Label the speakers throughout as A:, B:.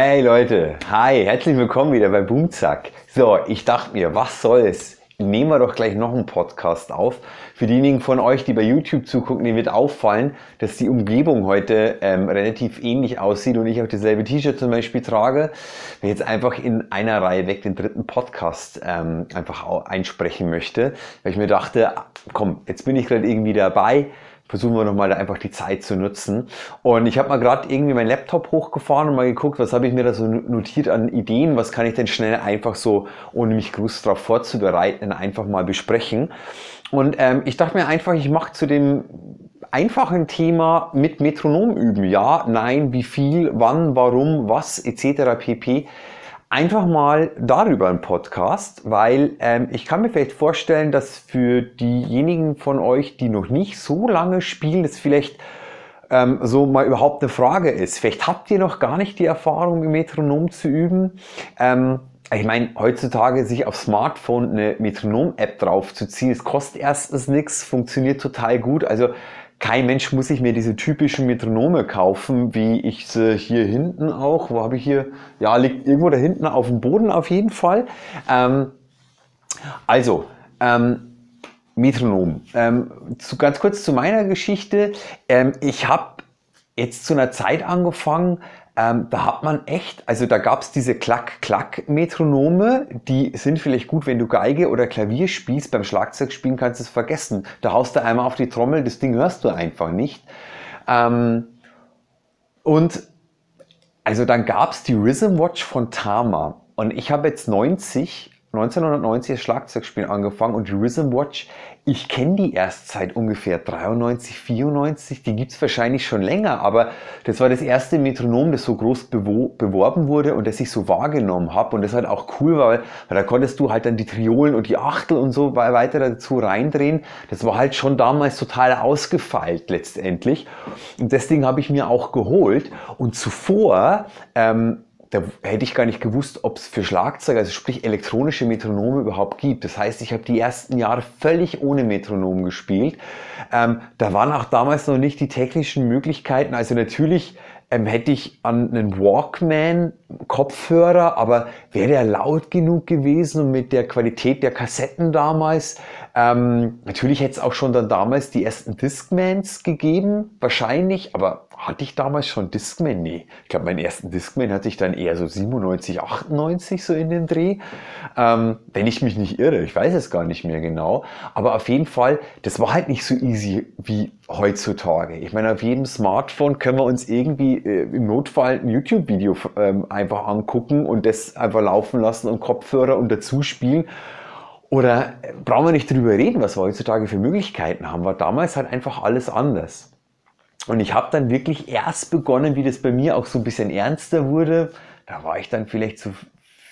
A: Hey Leute, hi, herzlich willkommen wieder bei Boomzack. So, ich dachte mir, was soll's? Nehmen wir doch gleich noch einen Podcast auf. Für diejenigen von euch, die bei YouTube zugucken, denen wird auffallen, dass die Umgebung heute ähm, relativ ähnlich aussieht und ich auch dasselbe T-Shirt zum Beispiel trage. Wenn ich jetzt einfach in einer Reihe weg den dritten Podcast ähm, einfach einsprechen möchte, weil ich mir dachte, komm, jetzt bin ich gerade irgendwie dabei versuchen wir nochmal einfach die Zeit zu nutzen. Und ich habe mal gerade irgendwie meinen Laptop hochgefahren und mal geguckt, was habe ich mir da so notiert an Ideen, was kann ich denn schnell einfach so, ohne mich groß darauf vorzubereiten, einfach mal besprechen. Und ähm, ich dachte mir einfach, ich mache zu dem einfachen Thema mit Metronom üben. Ja, nein, wie viel, wann, warum, was etc. pp einfach mal darüber einen Podcast, weil ähm, ich kann mir vielleicht vorstellen, dass für diejenigen von euch, die noch nicht so lange spielen, das vielleicht ähm, so mal überhaupt eine Frage ist. Vielleicht habt ihr noch gar nicht die Erfahrung, im Metronom zu üben. Ähm, ich meine, heutzutage sich auf Smartphone eine Metronom-App draufzuziehen, es kostet erstens nichts, funktioniert total gut. Also kein Mensch muss sich mir diese typischen Metronome kaufen, wie ich sie hier hinten auch, wo habe ich hier, ja, liegt irgendwo da hinten auf dem Boden auf jeden Fall. Ähm, also, ähm, Metronom. Ähm, zu, ganz kurz zu meiner Geschichte. Ähm, ich habe jetzt zu einer Zeit angefangen, ähm, da hat man echt, also da gab es diese Klack-Klack-Metronome, die sind vielleicht gut, wenn du Geige oder Klavier spielst. Beim Schlagzeugspielen kannst du es vergessen. Da haust du einmal auf die Trommel, das Ding hörst du einfach nicht. Ähm, und also dann gab es die Rhythm Watch von Tama. Und ich habe jetzt 90 1990 das Schlagzeugspielen angefangen und die Rhythm Watch, ich kenne die erst seit ungefähr 93, 94, die gibt's wahrscheinlich schon länger, aber das war das erste Metronom, das so groß beworben wurde und das ich so wahrgenommen habe und das halt auch cool war, weil, da konntest du halt dann die Triolen und die Achtel und so weiter dazu reindrehen. Das war halt schon damals total ausgefeilt letztendlich und Ding habe ich mir auch geholt und zuvor ähm, da hätte ich gar nicht gewusst, ob es für Schlagzeuger, also sprich elektronische Metronome überhaupt gibt. Das heißt, ich habe die ersten Jahre völlig ohne Metronom gespielt. Ähm, da waren auch damals noch nicht die technischen Möglichkeiten. Also natürlich ähm, hätte ich an einen Walkman Kopfhörer, aber wäre der laut genug gewesen und mit der Qualität der Kassetten damals? Ähm, natürlich hätte es auch schon dann damals die ersten Discmans gegeben, wahrscheinlich, aber hatte ich damals schon Discman? Nee. Ich glaube, meinen ersten Discman hatte ich dann eher so 97, 98 so in den Dreh. Ähm, wenn ich mich nicht irre, ich weiß es gar nicht mehr genau. Aber auf jeden Fall, das war halt nicht so easy wie heutzutage. Ich meine, auf jedem Smartphone können wir uns irgendwie äh, im Notfall ein YouTube-Video ähm, einfach angucken und das einfach laufen lassen und Kopfhörer und dazu spielen. Oder äh, brauchen wir nicht drüber reden, was wir heutzutage für Möglichkeiten haben, war damals halt einfach alles anders. Und ich habe dann wirklich erst begonnen, wie das bei mir auch so ein bisschen ernster wurde. Da war ich dann vielleicht so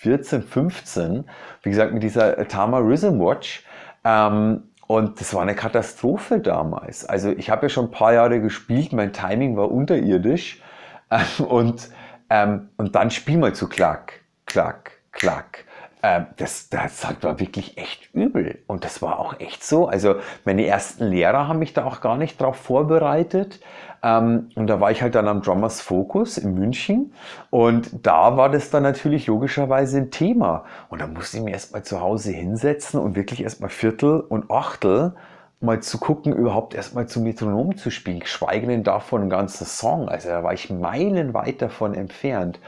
A: 14, 15, wie gesagt, mit dieser Tama Rhythm Watch. Ähm, und das war eine Katastrophe damals. Also ich habe ja schon ein paar Jahre gespielt, mein Timing war unterirdisch. Ähm, und, ähm, und dann spiel mal zu Klack, Klack, Klack. Ähm, das, das war wirklich echt übel. Und das war auch echt so. Also meine ersten Lehrer haben mich da auch gar nicht drauf vorbereitet. Ähm, und da war ich halt dann am Drummers Focus in München. Und da war das dann natürlich logischerweise ein Thema. Und da musste ich mir erstmal zu Hause hinsetzen und wirklich erstmal Viertel und Achtel mal zu gucken, überhaupt erstmal zu Metronom zu spielen, geschweige denn davon ein ganzer Song. Also da war ich meilenweit davon entfernt.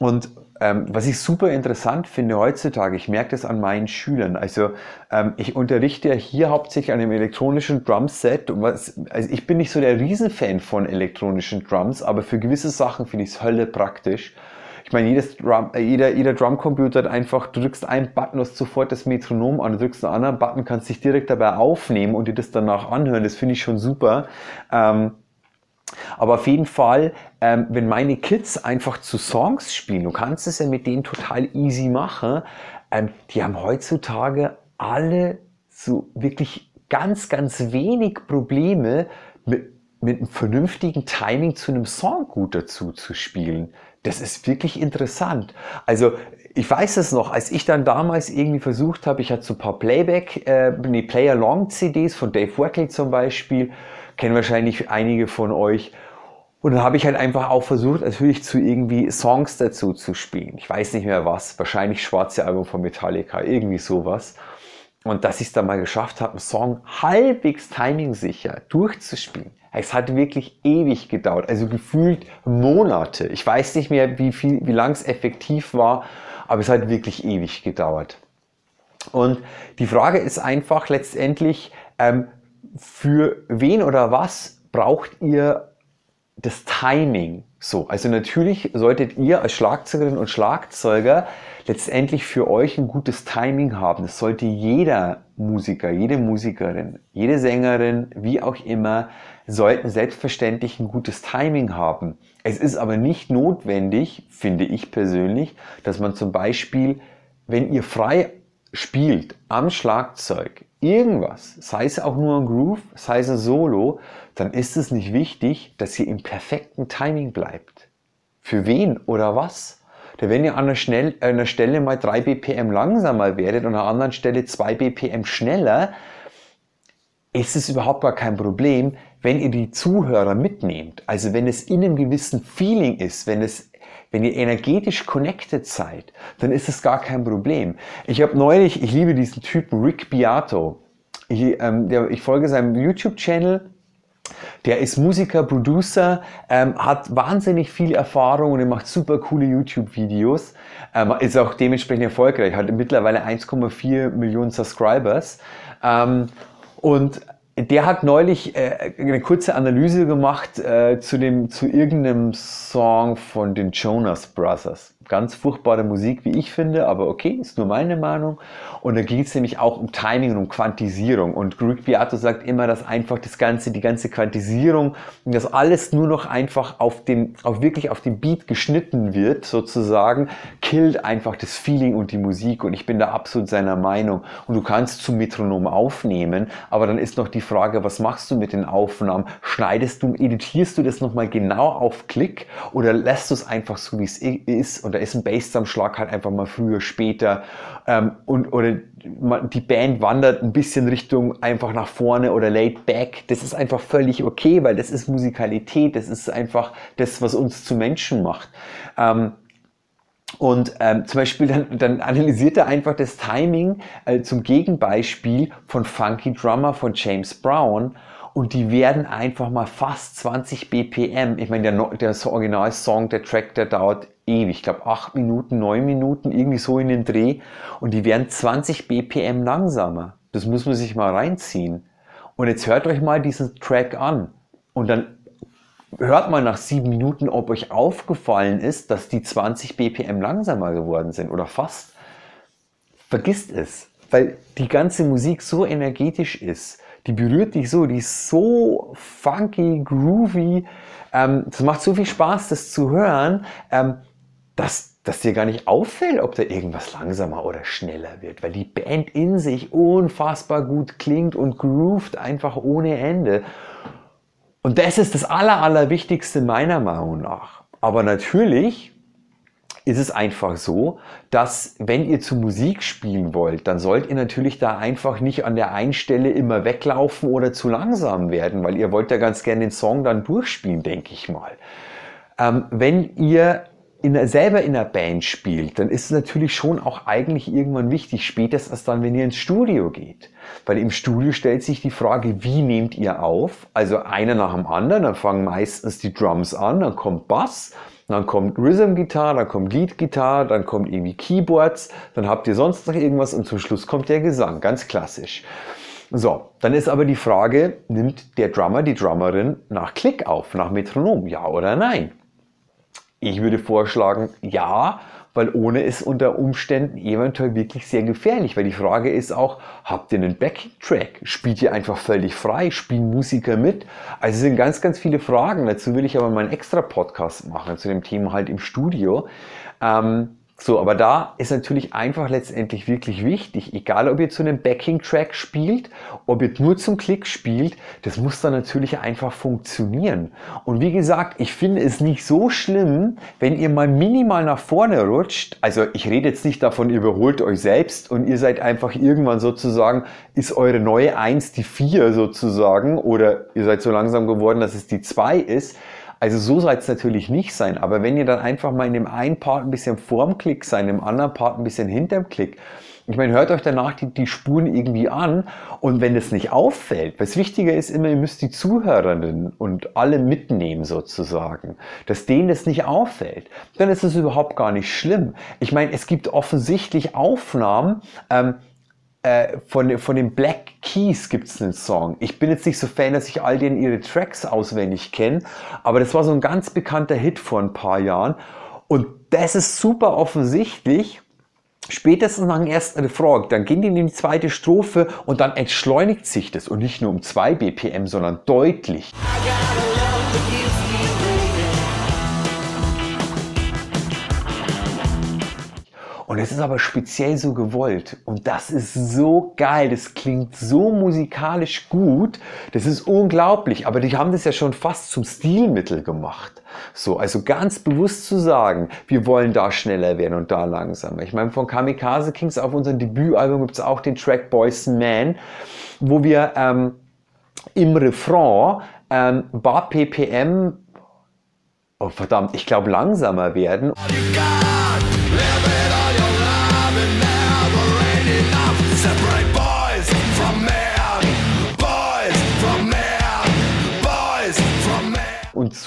A: Und ähm, was ich super interessant finde heutzutage, ich merke das an meinen Schülern. Also ähm, ich unterrichte ja hier hauptsächlich an einem elektronischen Drumset. Und was, also ich bin nicht so der Riesenfan von elektronischen Drums, aber für gewisse Sachen finde ich es Hölle praktisch. Ich meine, jedes Drum, äh, jeder, jeder Drumcomputer hat einfach, du drückst einen Button, hast sofort das Metronom an, du drückst einen anderen Button, kannst dich direkt dabei aufnehmen und dir das danach anhören. Das finde ich schon super. Ähm, aber auf jeden Fall, ähm, wenn meine Kids einfach zu Songs spielen, du kannst es ja mit denen total easy machen, ähm, die haben heutzutage alle so wirklich ganz, ganz wenig Probleme mit, mit einem vernünftigen Timing zu einem Song gut dazu zu spielen. Das ist wirklich interessant. Also ich weiß es noch, als ich dann damals irgendwie versucht habe, ich hatte so ein paar Playback, äh, nee, Play-Along-CDs von Dave Wackel zum Beispiel, kennen wahrscheinlich einige von euch. Und dann habe ich halt einfach auch versucht, natürlich zu irgendwie Songs dazu zu spielen. Ich weiß nicht mehr was, wahrscheinlich schwarze Album von Metallica, irgendwie sowas. Und dass ich es dann mal geschafft habe, einen Song halbwegs timingsicher durchzuspielen. Es hat wirklich ewig gedauert, also gefühlt Monate. Ich weiß nicht mehr, wie viel, wie lang es effektiv war, aber es hat wirklich ewig gedauert. Und die Frage ist einfach letztendlich, ähm, für wen oder was braucht ihr das Timing? So, also natürlich solltet ihr als Schlagzeugerin und Schlagzeuger letztendlich für euch ein gutes Timing haben. Das sollte jeder Musiker, jede Musikerin, jede Sängerin, wie auch immer, sollten selbstverständlich ein gutes Timing haben. Es ist aber nicht notwendig, finde ich persönlich, dass man zum Beispiel, wenn ihr frei spielt am Schlagzeug irgendwas, sei es auch nur ein Groove, sei es ein Solo, dann ist es nicht wichtig, dass ihr im perfekten Timing bleibt. Für wen oder was? Denn wenn ihr an einer, Schnell, an einer Stelle mal 3 BPM langsamer werdet und an einer anderen Stelle 2 BPM schneller, ist es überhaupt gar kein Problem, wenn ihr die Zuhörer mitnehmt. Also wenn es in einem gewissen Feeling ist, wenn es wenn ihr energetisch connected seid, dann ist es gar kein Problem. Ich habe neulich, ich liebe diesen Typen Rick Beato. Ich, ähm, der, ich folge seinem YouTube-Channel. Der ist Musiker, Producer, ähm, hat wahnsinnig viel Erfahrung und er macht super coole YouTube-Videos. Ähm, ist auch dementsprechend erfolgreich, hat mittlerweile 1,4 Millionen Subscribers. Ähm, und der hat neulich äh, eine kurze Analyse gemacht äh, zu, dem, zu irgendeinem Song von den Jonas Brothers. Ganz furchtbare Musik, wie ich finde, aber okay, ist nur meine Meinung. Und da geht es nämlich auch um Timing und um Quantisierung. Und Greg Beato sagt immer, dass einfach das Ganze, die ganze Quantisierung, dass alles nur noch einfach auf den, auf wirklich auf den Beat geschnitten wird, sozusagen, killt einfach das Feeling und die Musik. Und ich bin da absolut seiner Meinung. Und du kannst zum Metronom aufnehmen, aber dann ist noch die Frage, was machst du mit den Aufnahmen? Schneidest du, editierst du das nochmal genau auf Klick oder lässt du es einfach so, wie es ist? Und ist ein Bassdrum-Schlag halt einfach mal früher, später. Ähm, und, oder die Band wandert ein bisschen Richtung einfach nach vorne oder laid back. Das ist einfach völlig okay, weil das ist Musikalität. Das ist einfach das, was uns zu Menschen macht. Ähm, und ähm, zum Beispiel dann, dann analysiert er einfach das Timing äh, zum Gegenbeispiel von Funky Drummer von James Brown und die werden einfach mal fast 20 BPM. Ich meine, der, der Original-Song, der Track, der dauert ewig. Ich glaube, 8 Minuten, 9 Minuten, irgendwie so in den Dreh. Und die werden 20 BPM langsamer. Das muss man sich mal reinziehen. Und jetzt hört euch mal diesen Track an. Und dann hört mal nach 7 Minuten, ob euch aufgefallen ist, dass die 20 BPM langsamer geworden sind oder fast. Vergisst es, weil die ganze Musik so energetisch ist die berührt dich so, die ist so funky, groovy. Ähm, das macht so viel Spaß, das zu hören, ähm, dass, dass dir gar nicht auffällt, ob da irgendwas langsamer oder schneller wird, weil die Band in sich unfassbar gut klingt und groovt einfach ohne Ende. Und das ist das Aller, Allerwichtigste meiner Meinung nach. Aber natürlich ist es einfach so, dass wenn ihr zu Musik spielen wollt, dann sollt ihr natürlich da einfach nicht an der einen Stelle immer weglaufen oder zu langsam werden, weil ihr wollt ja ganz gerne den Song dann durchspielen, denke ich mal. Ähm, wenn ihr in, selber in einer Band spielt, dann ist es natürlich schon auch eigentlich irgendwann wichtig, spätestens dann, wenn ihr ins Studio geht. Weil im Studio stellt sich die Frage, wie nehmt ihr auf? Also einer nach dem anderen, dann fangen meistens die Drums an, dann kommt Bass, dann kommt Rhythm Gitarre, dann kommt Lead Gitarre, dann kommt irgendwie Keyboards, dann habt ihr sonst noch irgendwas und zum Schluss kommt der Gesang, ganz klassisch. So, dann ist aber die Frage, nimmt der Drummer, die Drummerin nach Klick auf, nach Metronom, ja oder nein? Ich würde vorschlagen, ja, weil ohne ist unter Umständen eventuell wirklich sehr gefährlich, weil die Frage ist auch, habt ihr einen Backing-Track? Spielt ihr einfach völlig frei? Spielen Musiker mit? Also es sind ganz, ganz viele Fragen. Dazu will ich aber mal einen extra Podcast machen zu dem Thema halt im Studio. Ähm, so, aber da ist natürlich einfach letztendlich wirklich wichtig, egal ob ihr zu einem Backing-Track spielt, ob ihr nur zum Klick spielt, das muss dann natürlich einfach funktionieren. Und wie gesagt, ich finde es nicht so schlimm, wenn ihr mal minimal nach vorne rutscht. Also ich rede jetzt nicht davon, ihr überholt euch selbst und ihr seid einfach irgendwann sozusagen, ist eure neue Eins die Vier sozusagen oder ihr seid so langsam geworden, dass es die Zwei ist. Also so soll es natürlich nicht sein, aber wenn ihr dann einfach mal in dem einen Part ein bisschen vorm Klick seid, im anderen Part ein bisschen hinterm Klick, ich meine, hört euch danach die, die Spuren irgendwie an und wenn es nicht auffällt, was wichtiger ist immer, ihr müsst die Zuhörenden und alle mitnehmen sozusagen, dass denen das nicht auffällt, dann ist es überhaupt gar nicht schlimm. Ich meine, es gibt offensichtlich Aufnahmen, ähm, äh, von, von den Black Keys gibt es einen Song. Ich bin jetzt nicht so Fan, dass ich all denen ihre Tracks auswendig kenne, aber das war so ein ganz bekannter Hit vor ein paar Jahren. Und das ist super offensichtlich. Spätestens nach dem ersten Refrain, dann gehen die in die zweite Strophe und dann entschleunigt sich das und nicht nur um 2 BPM, sondern deutlich. Und es ist aber speziell so gewollt. Und das ist so geil. Das klingt so musikalisch gut. Das ist unglaublich. Aber die haben das ja schon fast zum Stilmittel gemacht. So, also ganz bewusst zu sagen, wir wollen da schneller werden und da langsamer. Ich meine, von Kamikaze Kings auf unserem Debütalbum gibt es auch den Track Boys Man, wo wir ähm, im Refrain ähm, Bar PPM, oh verdammt, ich glaube langsamer werden. und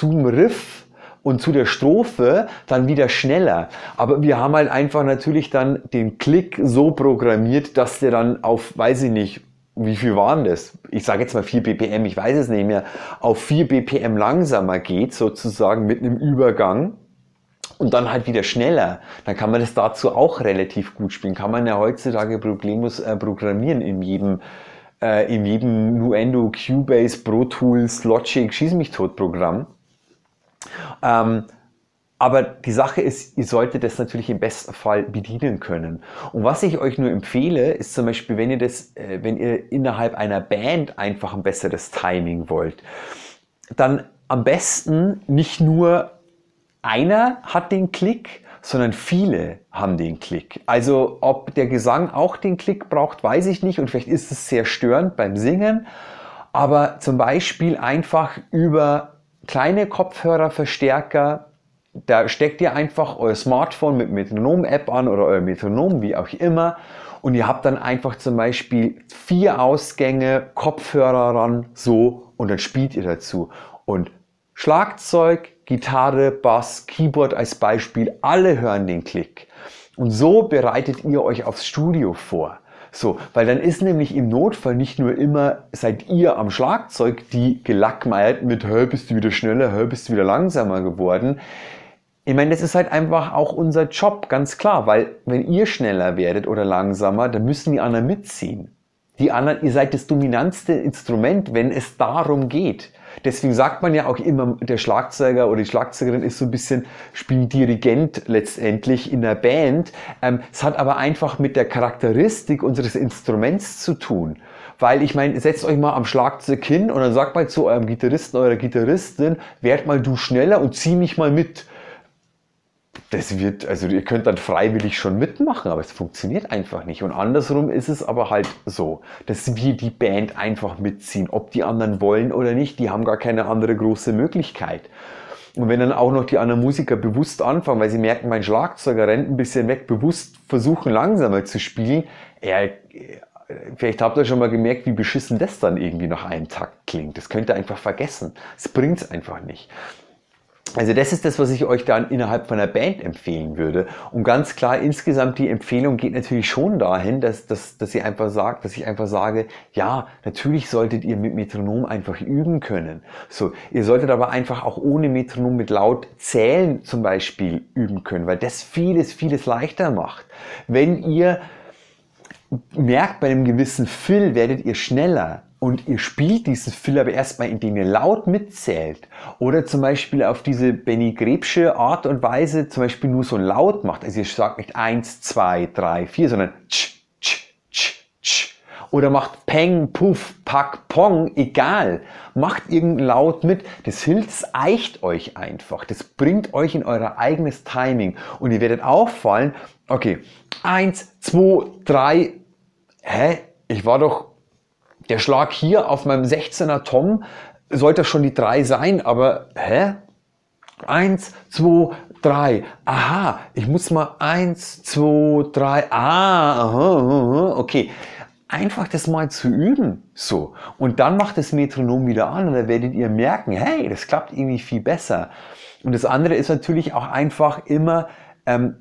A: zum Riff und zu der Strophe dann wieder schneller. Aber wir haben halt einfach natürlich dann den Klick so programmiert, dass der dann auf, weiß ich nicht, wie viel waren das? Ich sage jetzt mal 4 BPM, ich weiß es nicht mehr, auf 4 BPM langsamer geht, sozusagen mit einem Übergang und dann halt wieder schneller. Dann kann man das dazu auch relativ gut spielen. Kann man ja heutzutage problemlos äh, programmieren in jedem äh, in jedem Nuendo, Cubase, Pro Tools, Logic, Schieß mich tot Programm. Ähm, aber die Sache ist, ihr solltet das natürlich im besten Fall bedienen können. Und was ich euch nur empfehle, ist zum Beispiel, wenn ihr das, äh, wenn ihr innerhalb einer Band einfach ein besseres Timing wollt, dann am besten nicht nur einer hat den Klick, sondern viele haben den Klick. Also ob der Gesang auch den Klick braucht, weiß ich nicht und vielleicht ist es sehr störend beim Singen, aber zum Beispiel einfach über kleine Kopfhörerverstärker, da steckt ihr einfach euer Smartphone mit Metronom-App an oder euer Metronom, wie auch immer, und ihr habt dann einfach zum Beispiel vier Ausgänge, Kopfhörer ran, so, und dann spielt ihr dazu. Und Schlagzeug, Gitarre, Bass, Keyboard als Beispiel, alle hören den Klick. Und so bereitet ihr euch aufs Studio vor. So, weil dann ist nämlich im Notfall nicht nur immer, seid ihr am Schlagzeug, die gelackmeiert mit, hör, bist du wieder schneller, hör, bist du wieder langsamer geworden. Ich meine, das ist halt einfach auch unser Job, ganz klar, weil wenn ihr schneller werdet oder langsamer, dann müssen die anderen mitziehen. Die anderen, ihr seid das dominantste Instrument, wenn es darum geht. Deswegen sagt man ja auch immer, der Schlagzeuger oder die Schlagzeugerin ist so ein bisschen, spielt Dirigent letztendlich in der Band. Ähm, es hat aber einfach mit der Charakteristik unseres Instruments zu tun. Weil ich meine, setzt euch mal am Schlagzeug hin und dann sagt mal zu eurem Gitarristen, eurer Gitarristin, werd mal du schneller und zieh mich mal mit das wird, also ihr könnt dann freiwillig schon mitmachen, aber es funktioniert einfach nicht. Und andersrum ist es aber halt so, dass wir die Band einfach mitziehen, ob die anderen wollen oder nicht, die haben gar keine andere große Möglichkeit. Und wenn dann auch noch die anderen Musiker bewusst anfangen, weil sie merken, mein Schlagzeuger rennt ein bisschen weg, bewusst versuchen langsamer zu spielen, ja, vielleicht habt ihr schon mal gemerkt, wie beschissen das dann irgendwie nach einem Takt klingt. Das könnt ihr einfach vergessen. Es bringt's einfach nicht. Also das ist das, was ich euch dann innerhalb von einer Band empfehlen würde. Und ganz klar, insgesamt die Empfehlung geht natürlich schon dahin, dass, dass, dass, ihr einfach sagt, dass ich einfach sage, ja, natürlich solltet ihr mit Metronom einfach üben können. So, ihr solltet aber einfach auch ohne Metronom mit laut zählen zum Beispiel üben können, weil das vieles, vieles leichter macht. Wenn ihr merkt, bei einem gewissen Fill werdet ihr schneller und ihr spielt diesen Fill aber erstmal, indem ihr laut mitzählt oder zum Beispiel auf diese Benny Grebsche Art und Weise zum Beispiel nur so laut macht. Also ihr sagt nicht 1, 2, 3, 4, sondern tsch, tsch, tsch, tsch. Oder macht Peng, Puff, Pack, Pong, egal. Macht irgendein Laut mit. Das hilft, das eicht euch einfach. Das bringt euch in euer eigenes Timing. Und ihr werdet auffallen, okay, 1, 2, 3, hä? Ich war doch der Schlag hier auf meinem 16er Tom sollte schon die 3 sein, aber hä? Eins, zwei, drei. Aha, ich muss mal eins, zwei, drei. Ah, aha, okay. Einfach das mal zu üben. So. Und dann macht das Metronom wieder an und dann werdet ihr merken, hey, das klappt irgendwie viel besser. Und das andere ist natürlich auch einfach immer ähm,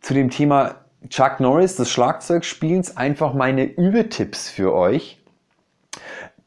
A: zu dem Thema Chuck Norris des Schlagzeugspielens einfach meine Übetipps für euch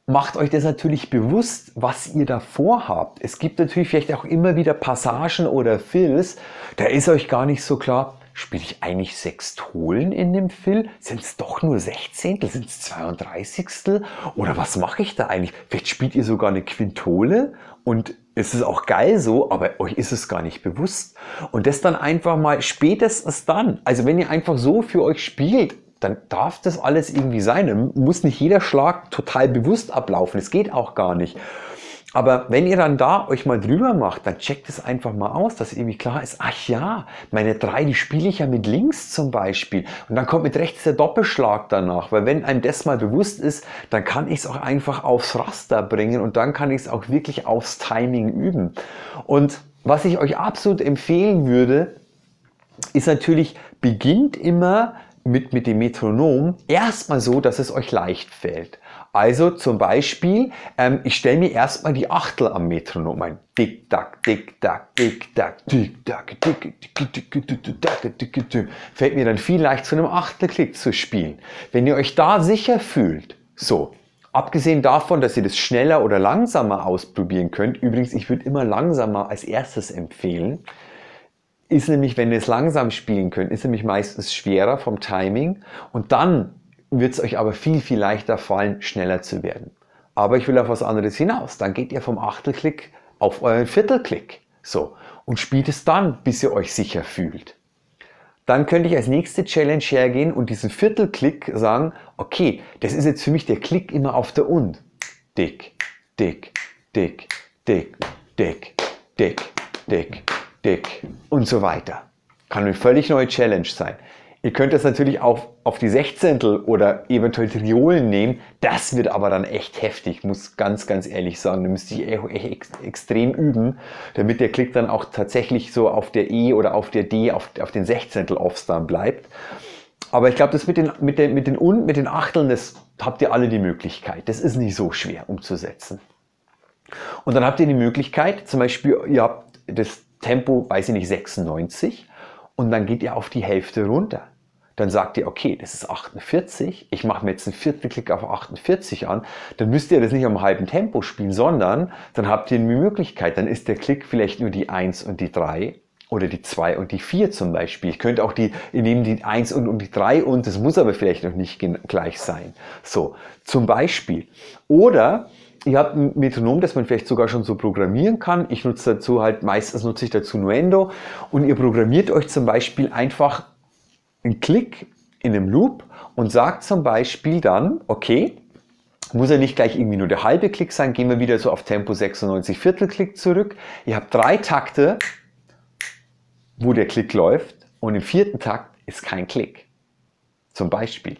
A: macht euch das natürlich bewusst, was ihr da vorhabt. Es gibt natürlich vielleicht auch immer wieder Passagen oder Fills, da ist euch gar nicht so klar, spiele ich eigentlich Sextolen in dem Fill? Sind es doch nur Sechzehntel? Sind es 32. Oder was mache ich da eigentlich? Vielleicht spielt ihr sogar eine Quintole und es ist auch geil so, aber euch ist es gar nicht bewusst. Und das dann einfach mal spätestens dann, also wenn ihr einfach so für euch spielt, dann darf das alles irgendwie sein. Muss nicht jeder Schlag total bewusst ablaufen. Es geht auch gar nicht. Aber wenn ihr dann da euch mal drüber macht, dann checkt es einfach mal aus, dass irgendwie klar ist, ach ja, meine drei, die spiele ich ja mit links zum Beispiel. Und dann kommt mit rechts der Doppelschlag danach. Weil wenn einem das mal bewusst ist, dann kann ich es auch einfach aufs Raster bringen und dann kann ich es auch wirklich aufs Timing üben. Und was ich euch absolut empfehlen würde, ist natürlich, beginnt immer mit, mit dem Metronom erstmal so, dass es euch leicht fällt. Also zum Beispiel, ähm, ich stelle mir erstmal die Achtel am Metronom ein. Dick, dack, dick, dack, dick, dack, dick, dack, dick, dick, dick, dick, dick, dick, Fällt mir dann viel leicht zu einem Achtelklick zu spielen. Wenn ihr euch da sicher fühlt, so, Abgesehen davon, dass ihr das schneller oder langsamer ausprobieren könnt, übrigens, ich würde immer langsamer als erstes empfehlen, ist nämlich, wenn ihr es langsam spielen könnt, ist nämlich meistens schwerer vom Timing und dann wird es euch aber viel, viel leichter fallen, schneller zu werden. Aber ich will auf was anderes hinaus. Dann geht ihr vom Achtelklick auf euren Viertelklick. So. Und spielt es dann, bis ihr euch sicher fühlt. Dann könnte ich als nächste Challenge hergehen und diesen Viertelklick sagen, okay, das ist jetzt für mich der Klick immer auf der Und. Dick, dick, dick, dick, dick, dick, dick, dick und so weiter. Kann eine völlig neue Challenge sein. Ihr könnt das natürlich auch auf die Sechzehntel oder eventuell Triolen nehmen. Das wird aber dann echt heftig, muss ganz, ganz ehrlich sagen. Da müsste ich echt extrem üben, damit der Klick dann auch tatsächlich so auf der E oder auf der D, auf, auf den Sechzehntel Offs dann bleibt. Aber ich glaube, das mit den, mit den, mit den und, mit den Achteln, das habt ihr alle die Möglichkeit. Das ist nicht so schwer umzusetzen. Und dann habt ihr die Möglichkeit, zum Beispiel, ihr habt das Tempo, weiß ich nicht, 96 und dann geht ihr auf die Hälfte runter. Dann sagt ihr, okay, das ist 48, ich mache mir jetzt einen vierten Klick auf 48 an, dann müsst ihr das nicht am halben Tempo spielen, sondern dann habt ihr eine Möglichkeit, dann ist der Klick vielleicht nur die 1 und die 3 oder die 2 und die 4 zum Beispiel. Ich könnte auch die, ihr nehmt die 1 und, und die 3 und, das muss aber vielleicht noch nicht gleich sein. So, zum Beispiel. Oder ihr habt ein Metronom, das man vielleicht sogar schon so programmieren kann. Ich nutze dazu halt, meistens nutze ich dazu Nuendo und ihr programmiert euch zum Beispiel einfach einen Klick in einem Loop und sagt zum Beispiel dann, okay, muss ja nicht gleich irgendwie nur der halbe Klick sein, gehen wir wieder so auf Tempo 96 Viertelklick zurück. Ihr habt drei Takte, wo der Klick läuft und im vierten Takt ist kein Klick. Zum Beispiel.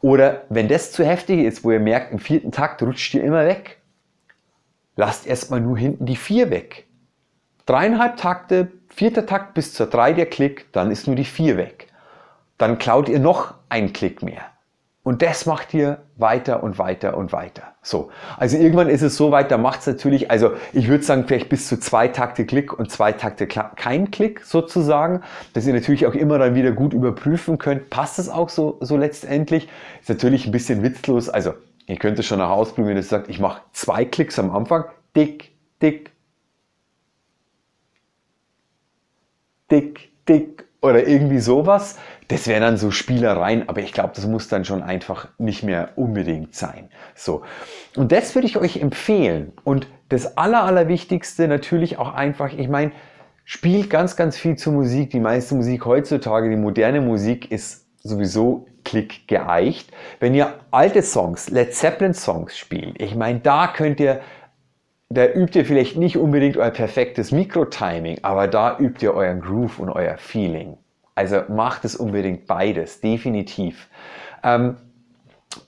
A: Oder wenn das zu heftig ist, wo ihr merkt, im vierten Takt rutscht ihr immer weg, lasst erstmal nur hinten die vier weg. Dreieinhalb Takte, vierter Takt bis zur drei der Klick, dann ist nur die vier weg. Dann klaut ihr noch einen Klick mehr. Und das macht ihr weiter und weiter und weiter. So. Also irgendwann ist es so weit, da macht es natürlich, also ich würde sagen, vielleicht bis zu zwei Takte Klick und zwei Takte kein Klick sozusagen, dass ihr natürlich auch immer dann wieder gut überprüfen könnt, passt es auch so, so letztendlich. Ist natürlich ein bisschen witzlos, also ihr könnt es schon auch ausprobieren, wenn ihr sagt, ich mache zwei Klicks am Anfang, dick, dick, dick, dick oder irgendwie sowas. Das wären dann so Spielereien, aber ich glaube, das muss dann schon einfach nicht mehr unbedingt sein. So. Und das würde ich euch empfehlen. Und das Aller, Allerwichtigste natürlich auch einfach, ich meine, spielt ganz, ganz viel zur Musik. Die meiste Musik heutzutage, die moderne Musik ist sowieso klick geeicht. Wenn ihr alte Songs, Led Zeppelin Songs spielt, ich meine, da könnt ihr da übt ihr vielleicht nicht unbedingt euer perfektes Mikro-Timing, aber da übt ihr euren Groove und euer Feeling. Also macht es unbedingt beides, definitiv. Ähm,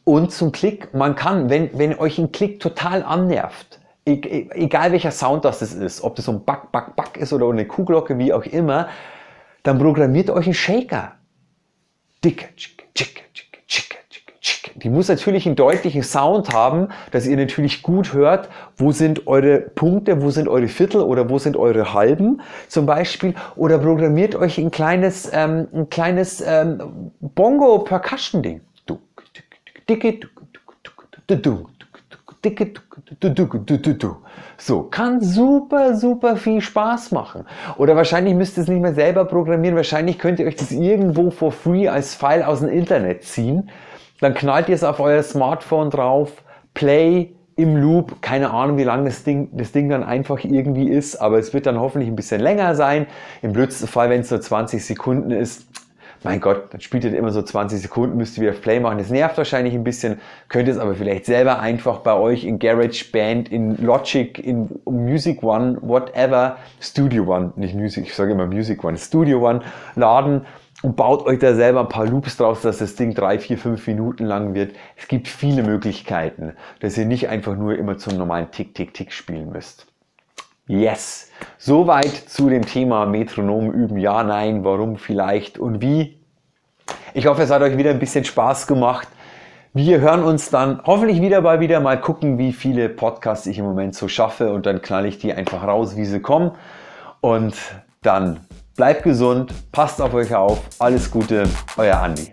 A: und zum Klick, man kann, wenn, wenn euch ein Klick total annervt, e-, e egal welcher Sound das ist, ob das so ein Back, Back, Back ist oder eine Kuhglocke, wie auch immer, dann programmiert euch einen Shaker. Tschicke, tschicke, tschicke, tschicke. Die muss natürlich einen deutlichen Sound haben, dass ihr natürlich gut hört, wo sind eure Punkte, wo sind eure Viertel oder wo sind eure Halben zum Beispiel. Oder programmiert euch ein kleines, ähm, ein kleines ähm, Bongo-Percussion-Ding. So, kann super, super viel Spaß machen. Oder wahrscheinlich müsst ihr es nicht mehr selber programmieren. Wahrscheinlich könnt ihr euch das irgendwo for free als File aus dem Internet ziehen. Dann knallt ihr es auf euer Smartphone drauf, Play im Loop. Keine Ahnung, wie lang das Ding, das Ding dann einfach irgendwie ist, aber es wird dann hoffentlich ein bisschen länger sein. Im blödsten Fall, wenn es nur 20 Sekunden ist, mein Gott, dann spielt ihr immer so 20 Sekunden, müsst ihr wieder Play machen. Das nervt wahrscheinlich ein bisschen, könnt es aber vielleicht selber einfach bei euch in GarageBand, in Logic, in Music One, whatever, Studio One, nicht Music, ich sage immer Music One, Studio One laden und baut euch da selber ein paar Loops draus, dass das Ding drei, vier, fünf Minuten lang wird. Es gibt viele Möglichkeiten, dass ihr nicht einfach nur immer zum normalen Tick, Tick, Tick spielen müsst. Yes. Soweit zu dem Thema Metronom üben. Ja, nein, warum, vielleicht und wie. Ich hoffe, es hat euch wieder ein bisschen Spaß gemacht. Wir hören uns dann hoffentlich wieder mal wieder mal gucken, wie viele Podcasts ich im Moment so schaffe und dann knall ich die einfach raus, wie sie kommen. Und dann bleibt gesund, passt auf euch auf. Alles Gute, euer Andi.